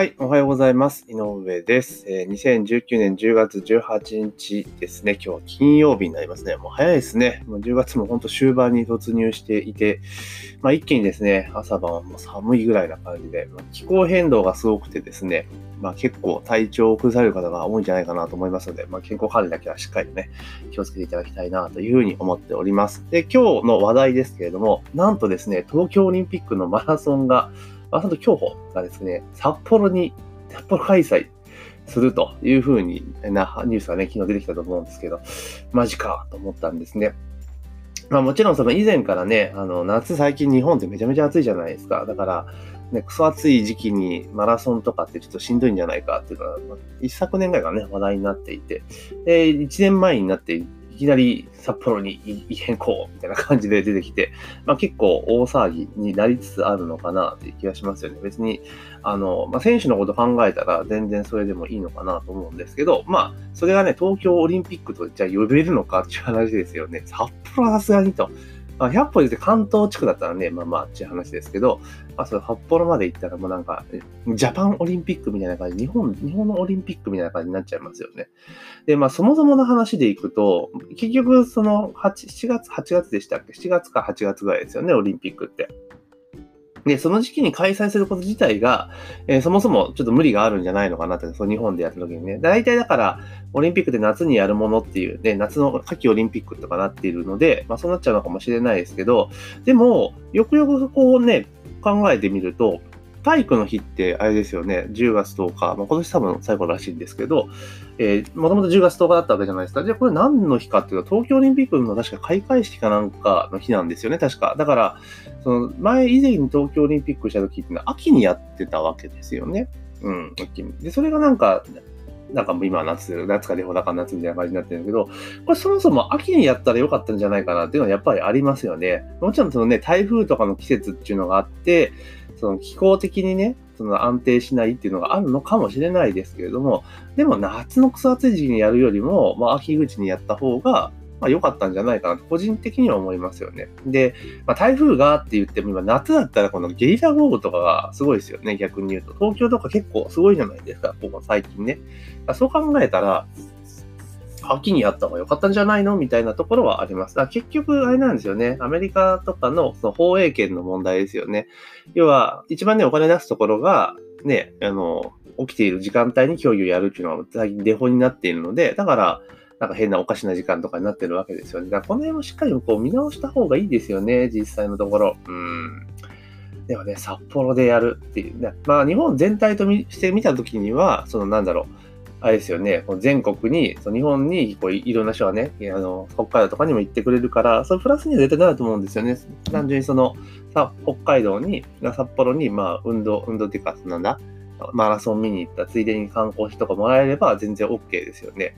はい、おはようございます。井上です。えー2019年10月18日ですね。今日は金曜日になりますね。もう早いですね。もう10月も本当終盤に突入していて、まあ一気にですね、朝晩はもう寒いぐらいな感じで、まあ気候変動がすごくてですね、まあ結構体調を崩される方が多いんじゃないかなと思いますので、まあ健康管理だけはしっかりとね、気をつけていただきたいなというふうに思っております。で、今日の話題ですけれども、なんとですね、東京オリンピックのマラソンが、マラソンと競歩がですね、札幌に、札幌開催するというふうになニュースがね、昨日出てきたと思うんですけど、マジかと思ったんですね。まあもちろんその以前からね、あの夏最近日本ってめちゃめちゃ暑いじゃないですか。だから、ね、クソ暑い時期にマラソンとかってちょっとしんどいんじゃないかっていうのは、一昨年ぐらいからね、話題になっていて、で、1年前になって、きなり札幌に異変行みたいな感じで出てきて、まあ、結構大騒ぎになりつつあるのかなという気がしますよね。別に、あの、まあ、選手のこと考えたら全然それでもいいのかなと思うんですけど、まあ、それがね、東京オリンピックとじゃあ呼べるのかっていう話ですよね。札幌はさすがにと。まあ、100歩言って関東地区だったらね、まあまあっていう話ですけど、あ、それ札幌まで行ったらもうなんか、ジャパンオリンピックみたいな感じ、日本、日本のオリンピックみたいな感じになっちゃいますよね。で、まあ、そもそもの話でいくと、結局、その、8、7月、8月でしたっけ ?7 月か8月ぐらいですよね、オリンピックって。で、その時期に開催すること自体が、えーそもそもちょっと無理があるんじゃないのかなって、その日本でやった時にね。大体だから、オリンピックで夏にやるものっていうね、夏の夏季オリンピックとかなっているので、まあそうなっちゃうのかもしれないですけど、でも、よくよくこうね、考えてみると、体育の日ってあれですよね、10月10日、まあ、今年多分最後らしいんですけど、えー、もともと10月10日だったわけじゃないですか。じゃあこれ何の日かっていうと、東京オリンピックの確か開会式かなんかの日なんですよね、確か。だから、その前以前に東京オリンピックした時っていうのは秋にやってたわけですよね。うん、秋に。で、それがなんか、なんかもう今夏、夏かでほだか夏みたいな感じになってるんだけど、これそもそも秋にやったらよかったんじゃないかなっていうのはやっぱりありますよね。もちろんそのね、台風とかの季節っていうのがあって、その気候的にね、その安定しないっていうのがあるのかもしれないですけれども、でも夏の草暑い時期にやるよりも、まあ秋口にやった方が、まあ良かったんじゃないかなと個人的には思いますよね。で、まあ台風がって言っても今夏だったらこのゲリラ豪雨とかがすごいですよね、逆に言うと。東京とか結構すごいじゃないですか、ここ最近ね。そう考えたら、秋にやった方が良かったんじゃないの？みたいなところはあります。だ結局、あれなんですよね。アメリカとかのその放映権の問題ですよね。要は、一番ね、お金出すところが、ね、あの、起きている時間帯に競技をやるっていうのは最近デフォになっているので、だから、なんか変なおかしな時間とかになってるわけですよね。だからこの辺もしっかりこう見直した方がいいですよね、実際のところ。うん。でもね、札幌でやるっていう。ねまあ、日本全体として見たときには、そのなんだろう、あれですよね、全国に、その日本にこういいろんな人がね、あの、北海道とかにも行ってくれるから、それプラスには絶対なると思うんですよね。単純にその、さ北海道に、札幌に、まあ、運動、運動っていうか、なんだ、マラソン見に行ったついでに観光費とかもらえれば全然 OK ですよね。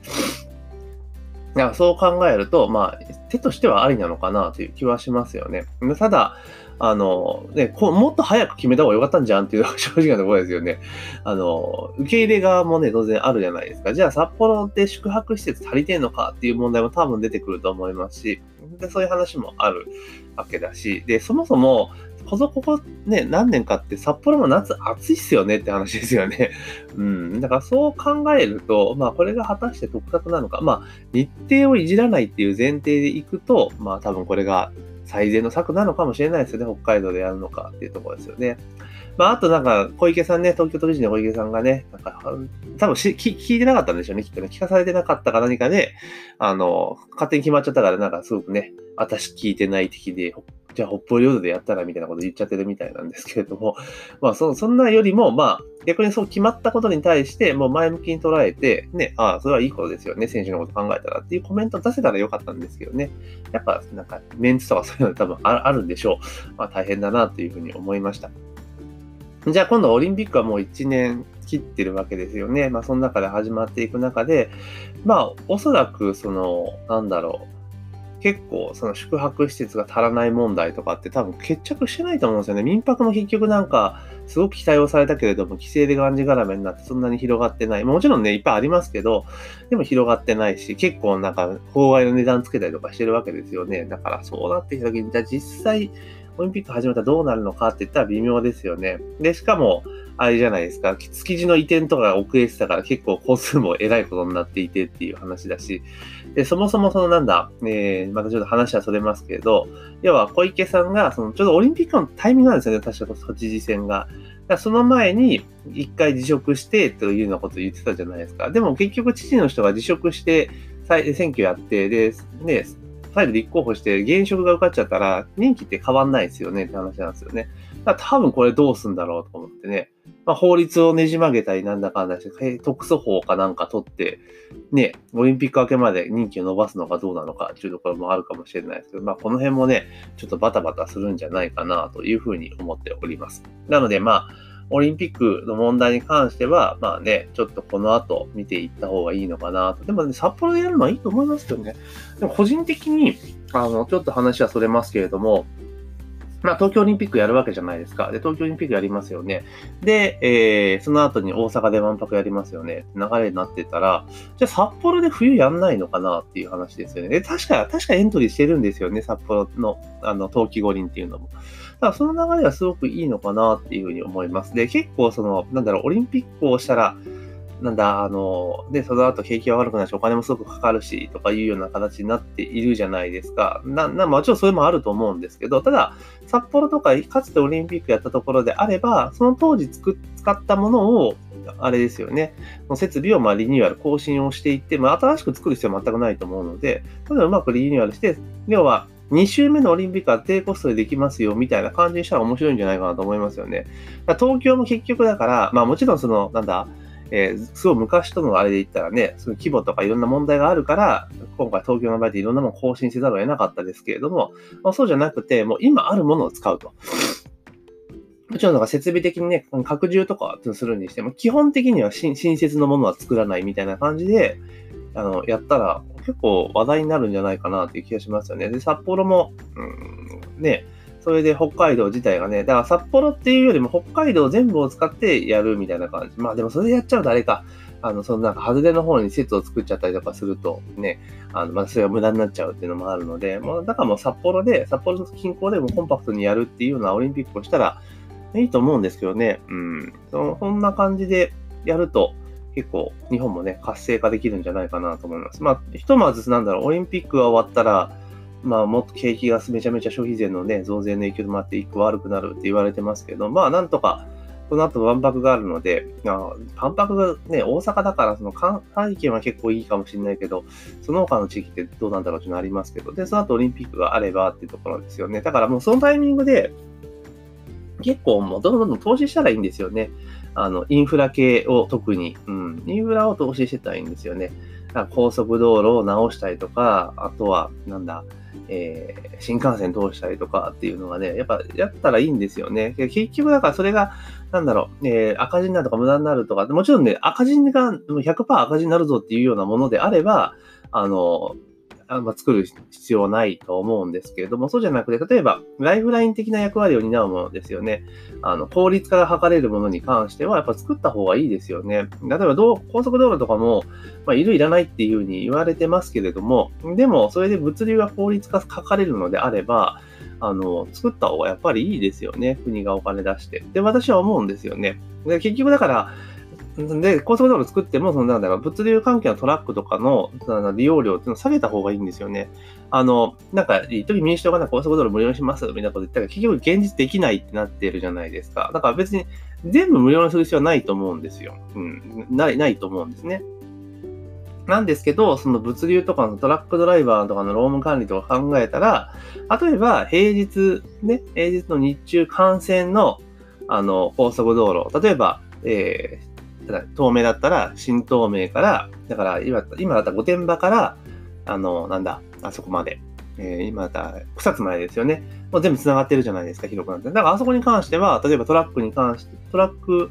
だからそう考えると、まあ、手としてはありなのかなという気はしますよね。ただ、あの、ね、こもっと早く決めた方が良かったんじゃんっていうのが 正直なところですよね。あの、受け入れ側もね、当然あるじゃないですか。じゃあ札幌で宿泊施設足りてんのかっていう問題も多分出てくると思いますし、でそういう話もあるわけだし、で、そもそも、ここここね、何年かって札幌も夏暑いっすよねって話ですよね。うん。だからそう考えると、まあこれが果たして得策なのか、まあ日程をいじらないっていう前提でいくと、まあ多分これが最善の策なのかもしれないですよね。北海道でやるのかっていうところですよね。まああとなんか小池さんね、東京都知事の小池さんがね、なんか多分し聞聞いてなかったんでしょうね。きっとね。聞かされてなかったか何かで、あの、勝手に決まっちゃったからなんかすごくね、私聞いてない的で、じゃあ北方領土でやったらみたいなこと言っちゃってるみたいなんですけれども、まあそそんなよりも、まあ逆にそう決まったことに対して、もう前向きに捉えて、ね、ああ、それはいいことですよね、選手のこと考えたらっていうコメント出せたらよかったんですけどね。やっぱなんかメンツとかそういうの多分あるんでしょう。まあ大変だなというふうに思いました。じゃあ今度オリンピックはもう1年切ってるわけですよね。まあその中で始まっていく中で、まあおそらくその、なんだろう。結構その宿泊施設が足らない問題とかって多分決着してないと思うんですよね。民泊も結局なんかすごく期待をされたけれども規制でがんじがらめになってそんなに広がってない。もちろんね、いっぱいありますけど、でも広がってないし、結構なんか法外の値段つけたりとかしてるわけですよね。だからそうなってきた時に、じゃあ実際オリンピック始めたらどうなるのかって言ったら微妙ですよね。で、しかも、あれじゃないですか、築地の移転とかが遅れてたから結構個数も偉いことになっていてっていう話だし、で、そもそもそのなんだ、えー、またちょっと話はそれますけれど、要は小池さんが、そのちょうどオリンピックのタイミングなんですよね、確か都知事選が。だその前に一回辞職してというようなことを言ってたじゃないですか。でも結局知事の人が辞職して選挙やって、で、ね、再度立候補して現職が受かっちゃったら任期って変わんないですよねって話なんですよね。だから多分これどうすんだろうと思ってね。まあ、法律をねじ曲げたりなんだかんだして、特措法かなんか取って、ね、オリンピック明けまで任期を伸ばすのかどうなのかっていうところもあるかもしれないですけど、まあ、この辺もね、ちょっとバタバタするんじゃないかなというふうに思っております。なので、まあ、オリンピックの問題に関しては、まあね、ちょっとこの後見ていった方がいいのかなと。でもね、札幌でやるのはいいと思いますけどね。でも個人的に、あの、ちょっと話はそれますけれども、まあ、東京オリンピックやるわけじゃないですか。で、東京オリンピックやりますよね。で、えー、その後に大阪で万博やりますよね。流れになってたら、じゃあ札幌で冬やんないのかなっていう話ですよね。で、確か、確かエントリーしてるんですよね。札幌の、あの、冬季五輪っていうのも。だからその流れはすごくいいのかなっていうふうに思います。で、結構その、なんだろう、オリンピックをしたら、なんだ、あの、で、その後景気が悪くなるし、お金もすごくかかるし、とかいうような形になっているじゃないですか。な、な、もちろんそれもあると思うんですけど、ただ、札幌とか、かつてオリンピックやったところであれば、その当時使ったものを、あれですよね。設備をまリニューアル、更新をしていって、まあ、新しく作る必要は全くないと思うので、ただうまくリニューアルして、要は、2週目のオリンピックは低コストでできますよ、みたいな感じにしたら面白いんじゃないかなと思いますよね。東京も結局だから、まあもちろんその、なんだ、えー、すごい昔とのあれで言ったらね、その規模とかいろんな問題があるから、今回東京の場合でいろんなもの更新せざるを得なかったですけれども、まあ、そうじゃなくて、もう今あるものを使うと。もちろんなんか設備的にね、拡充とかするにしても、基本的には新設のものは作らないみたいな感じで、あの、やったら結構話題になるんじゃないかなっていう気がしますよね。で、札幌も、うん、ね、それで北海道自体がね、だから札幌っていうよりも北海道全部を使ってやるみたいな感じ。まあでもそれでやっちゃうとあれか、あの、そのなんか外れの方に施設を作っちゃったりとかするとね、あの、まあそれが無駄になっちゃうっていうのもあるので、もうだからもう札幌で、札幌の近郊でもコンパクトにやるっていうようなオリンピックをしたらいいと思うんですけどね、うん。そそんな感じでやると、結構日本もね、活性化できるんじゃないかなと思います。まあ、ひとまずなんだろう、オリンピックが終わったら、まあ、もっと景気がめちゃめちゃ消費税のね、増税の影響でもあって一個悪くなるって言われてますけど、まあ、なんとか、この後万博があるので、あ万博がね、大阪だから、その関西圏は結構いいかもしれないけど、その他の地域ってどうなんだろうっていうのありますけど、で、その後オリンピックがあればっていうところですよね。だからもうそのタイミングで、結構もうどんどん投資したらいいんですよね。あの、インフラ系を特に、うん、インフラを投資してたらいいんですよね。高速道路を直したりとか、あとは、なんだ、えー、新幹線通したりとかっていうのがね、やっぱやったらいいんですよね。結局だからそれが、なんだろう、えー、赤字になるとか無駄になるとか、もちろんね、赤字が100%赤字になるぞっていうようなものであれば、あの、あま、作る必要はないと思うんですけれども、そうじゃなくて、例えば、ライフライン的な役割を担うものですよね。あの、効率化が図れるものに関しては、やっぱ作った方がいいですよね。例えば、高速道路とかも、まあ、いるいらないっていうふうに言われてますけれども、でも、それで物流が効率化図れるのであれば、あの、作った方がやっぱりいいですよね。国がお金出して。で、私は思うんですよね。で結局だから、で、高速道路作っても、そのなんだろう、物流関係のトラックとかの利用料っていうのを下げた方がいいんですよね。あの、なんか、一時民主党が高速道路無料にしますみたいなこと言ったら、結局現実できないってなってるじゃないですか。だから別に全部無料にする必要はないと思うんですよ。うん。ない、ないと思うんですね。なんですけど、その物流とかのトラックドライバーとかの労務管理とか考えたら、例えば平日、ね、平日の日中幹線のあの高速道路、例えば、えー、ただ、東名だったら、新東名から、だから今、今だったら御殿場から、あの、なんだ、あそこまで。えー、今だったら、草津まですよね。もう全部繋がってるじゃないですか、広くなって。だからあそこに関しては、例えばトラックに関して、トラック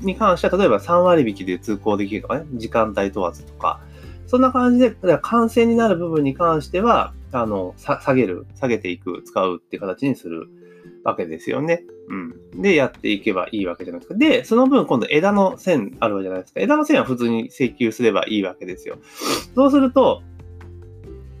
に関しては、例えば3割引きで通行できるとかね、時間帯問わずとか、そんな感じで、感染になる部分に関しては、あの、下げる、下げていく、使うっていう形にするわけですよね。うん。で、やっていけばいいわけじゃないですか。で、その分今度枝の線あるわけじゃないですか。枝の線は普通に請求すればいいわけですよ。そうすると、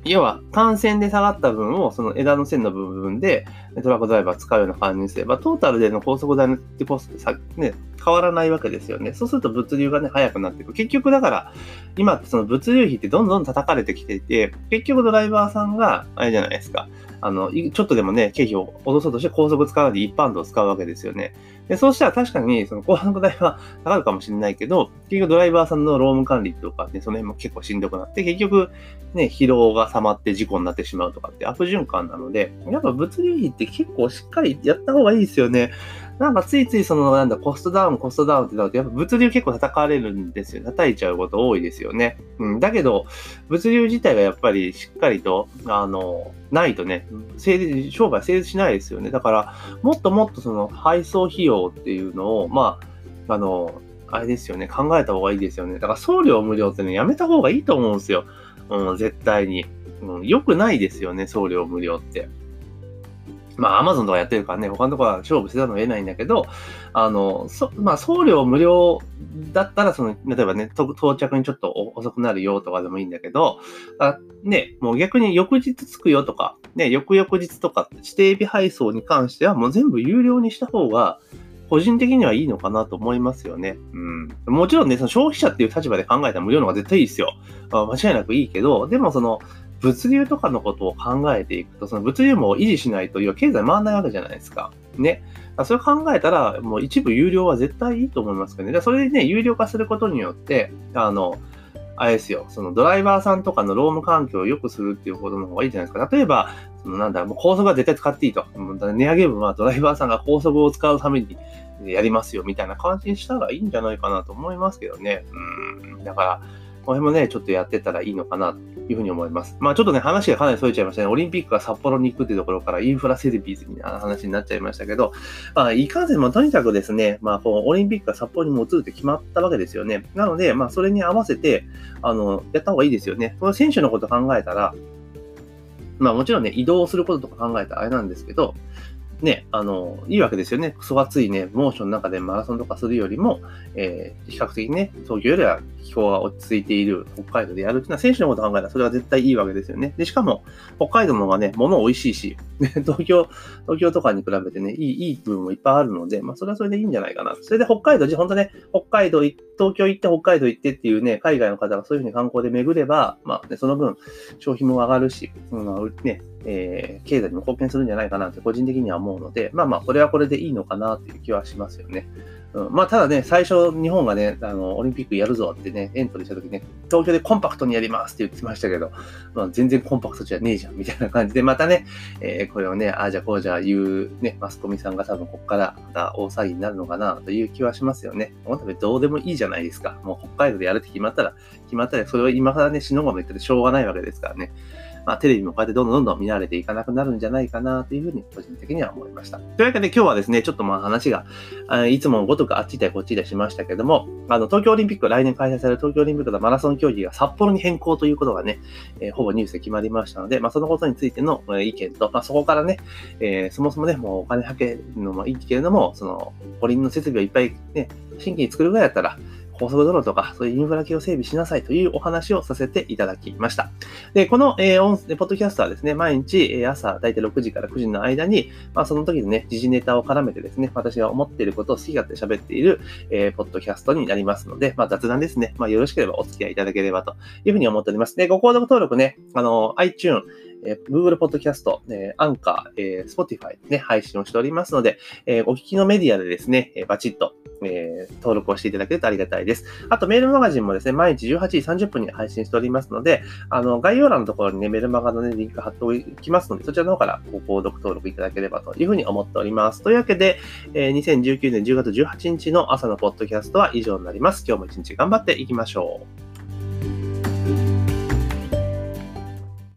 要は、感染で下がった分を、その枝の線の部分で、トラックドライバー使うような感じにすれば、トータルでの高速代のコストさ、ね、変わらないわけですよね。そうすると物流がね、早くなっていく。結局だから、今ってその物流費ってどんどん叩かれてきていて、結局ドライバーさんが、あれじゃないですか。あの、ちょっとでもね、経費を落とそうとして高速使わないで一般道を使うわけですよね。で、そうしたら確かに、その高速代は下がるかもしれないけど、結局ドライバーさんの労務管理とかね、その辺も結構しんどくなって、結局、ね、疲労が溜まって事故になってしまうとかって悪循環なので、やっぱ物流費って結構しっかりやった方がいいですよね。なんかついついその、なんだ、コストダウン、コストダウンってなると、やっぱ物流結構叩かれるんですよ。叩いちゃうこと多いですよね。うん。だけど、物流自体がやっぱりしっかりと、あの、ないとね、商売成立しないですよね。だから、もっともっとその配送費用っていうのを、まあ、あの、あれですよね、考えた方がいいですよね。だから送料無料ってね、やめた方がいいと思うんですよ。うん、絶対に。うん、良くないですよね、送料無料って。まあ、アマゾンとかやってるからね、他のところは勝負せざるを得ないんだけど、あの、そまあ、送料無料だったら、その、例えばね、到着にちょっと遅くなるよとかでもいいんだけど、あね、もう逆に翌日着くよとか、ね、翌々日とか、指定日配送に関してはもう全部有料にした方が、個人的にはいいのかなと思いますよね。うん。もちろんね、その消費者っていう立場で考えたら無料の方が絶対いいですよ。間違いなくいいけど、でもその、物流とかのことを考えていくと、その物流も維持しないと、要は経済回らないわけじゃないですか。ね。それを考えたら、もう一部有料は絶対いいと思いますけどね。それでね、有料化することによって、あの、あれですよ、そのドライバーさんとかの労務環境を良くするっていうことの方がいいじゃないですか。例えば、そのなんだろう、もう高速は絶対使っていいと。値上げ分はドライバーさんが高速を使うためにやりますよみたいな感じにしたらいいんじゃないかなと思いますけどね。うん。だから、この辺もね、ちょっとやってたらいいのかなというふうに思います。まあちょっとね、話がかなり逸れちゃいましたね。オリンピックが札幌に行くっていうところからインフラセービスみたいな話になっちゃいましたけど、まあいかんせんもとにかくですね、まあこうオリンピックが札幌にも移るって決まったわけですよね。なので、まあそれに合わせて、あの、やった方がいいですよね。この選手のこと考えたら、まあもちろんね、移動することとか考えたらあれなんですけど、ね、あの、いいわけですよね。クソ暑いね、モーションの中でマラソンとかするよりも、えー、比較的ね、東京よりは気候が落ち着いている北海道でやるっていうのは、選手のことを考えたらそれは絶対いいわけですよね。で、しかも、北海道の方がね、物美味しいし、ね、東京、東京とかに比べてね、いい、いい部分もいっぱいあるので、まあ、それはそれでいいんじゃないかな。それで北海道、じゃ本当ね、北海道、東京行って北海道行ってっていうね、海外の方がそういうふうに観光で巡れば、まあ、ね、その分、消費も上がるし、うん、ね、えー、経済にも貢献するんじゃないかなって個人的には思うので、まあまあ、これはこれでいいのかなっていう気はしますよね。うん、まあ、ただね、最初、日本がね、あの、オリンピックやるぞってね、エントリーした時ね、東京でコンパクトにやりますって言ってましたけど、まあ、全然コンパクトじゃねえじゃん、みたいな感じで、またね、えー、これをね、ああじゃこうじゃ言うね、マスコミさんが多分ここからまた大騒ぎになるのかな、という気はしますよね。本当にどうでもいいじゃないですか。もう北海道でやるって決まったら、決まったら、それを今からね、死のがも言っててしょうがないわけですからね。まあ、テレビもこうやってどんどんどんどん見られていかなくなるんじゃないかなというふうに個人的には思いました。というわけで今日はですね、ちょっとまあ話が、いつもごとくあっち行ったりこっち行ったりしましたけども、あの、東京オリンピック、来年開催される東京オリンピックのマラソン競技が札幌に変更ということがね、えー、ほぼニュースで決まりましたので、まあ、そのことについての意見と、まあ、そこからね、えー、そもそもね、もうお金はけるのもいいけれども、その、五輪の設備をいっぱいね、新規に作るぐらいだったら、高速道路とか、そういうインフラ系を整備しなさいというお話をさせていただきました。で、この、えー、音ポッドキャストはですね、毎日、え、朝、だいたい6時から9時の間に、まあ、その時のね、時事ネタを絡めてですね、私が思っていることを好き勝手喋っている、えー、ポッドキャストになりますので、まあ、雑談ですね。まあ、よろしければお付き合いいただければというふうに思っております。で、ご購読登録ね、あの、iTune、えー、Google Podcast、えー、アンカー、えー、Spotify ね、配信をしておりますので、えー、お聞きのメディアでですね、えー、バチッと、えー、登録をしていただけるとありがたいです。あと、メールマガジンもですね、毎日18時30分に配信しておりますので、あの、概要欄のところにね、メールマガの、ね、リンク貼っておきますので、そちらの方からご購読登録いただければというふうに思っております。というわけで、えー、2019年10月18日の朝のポッドキャストは以上になります。今日も一日頑張っていきましょう。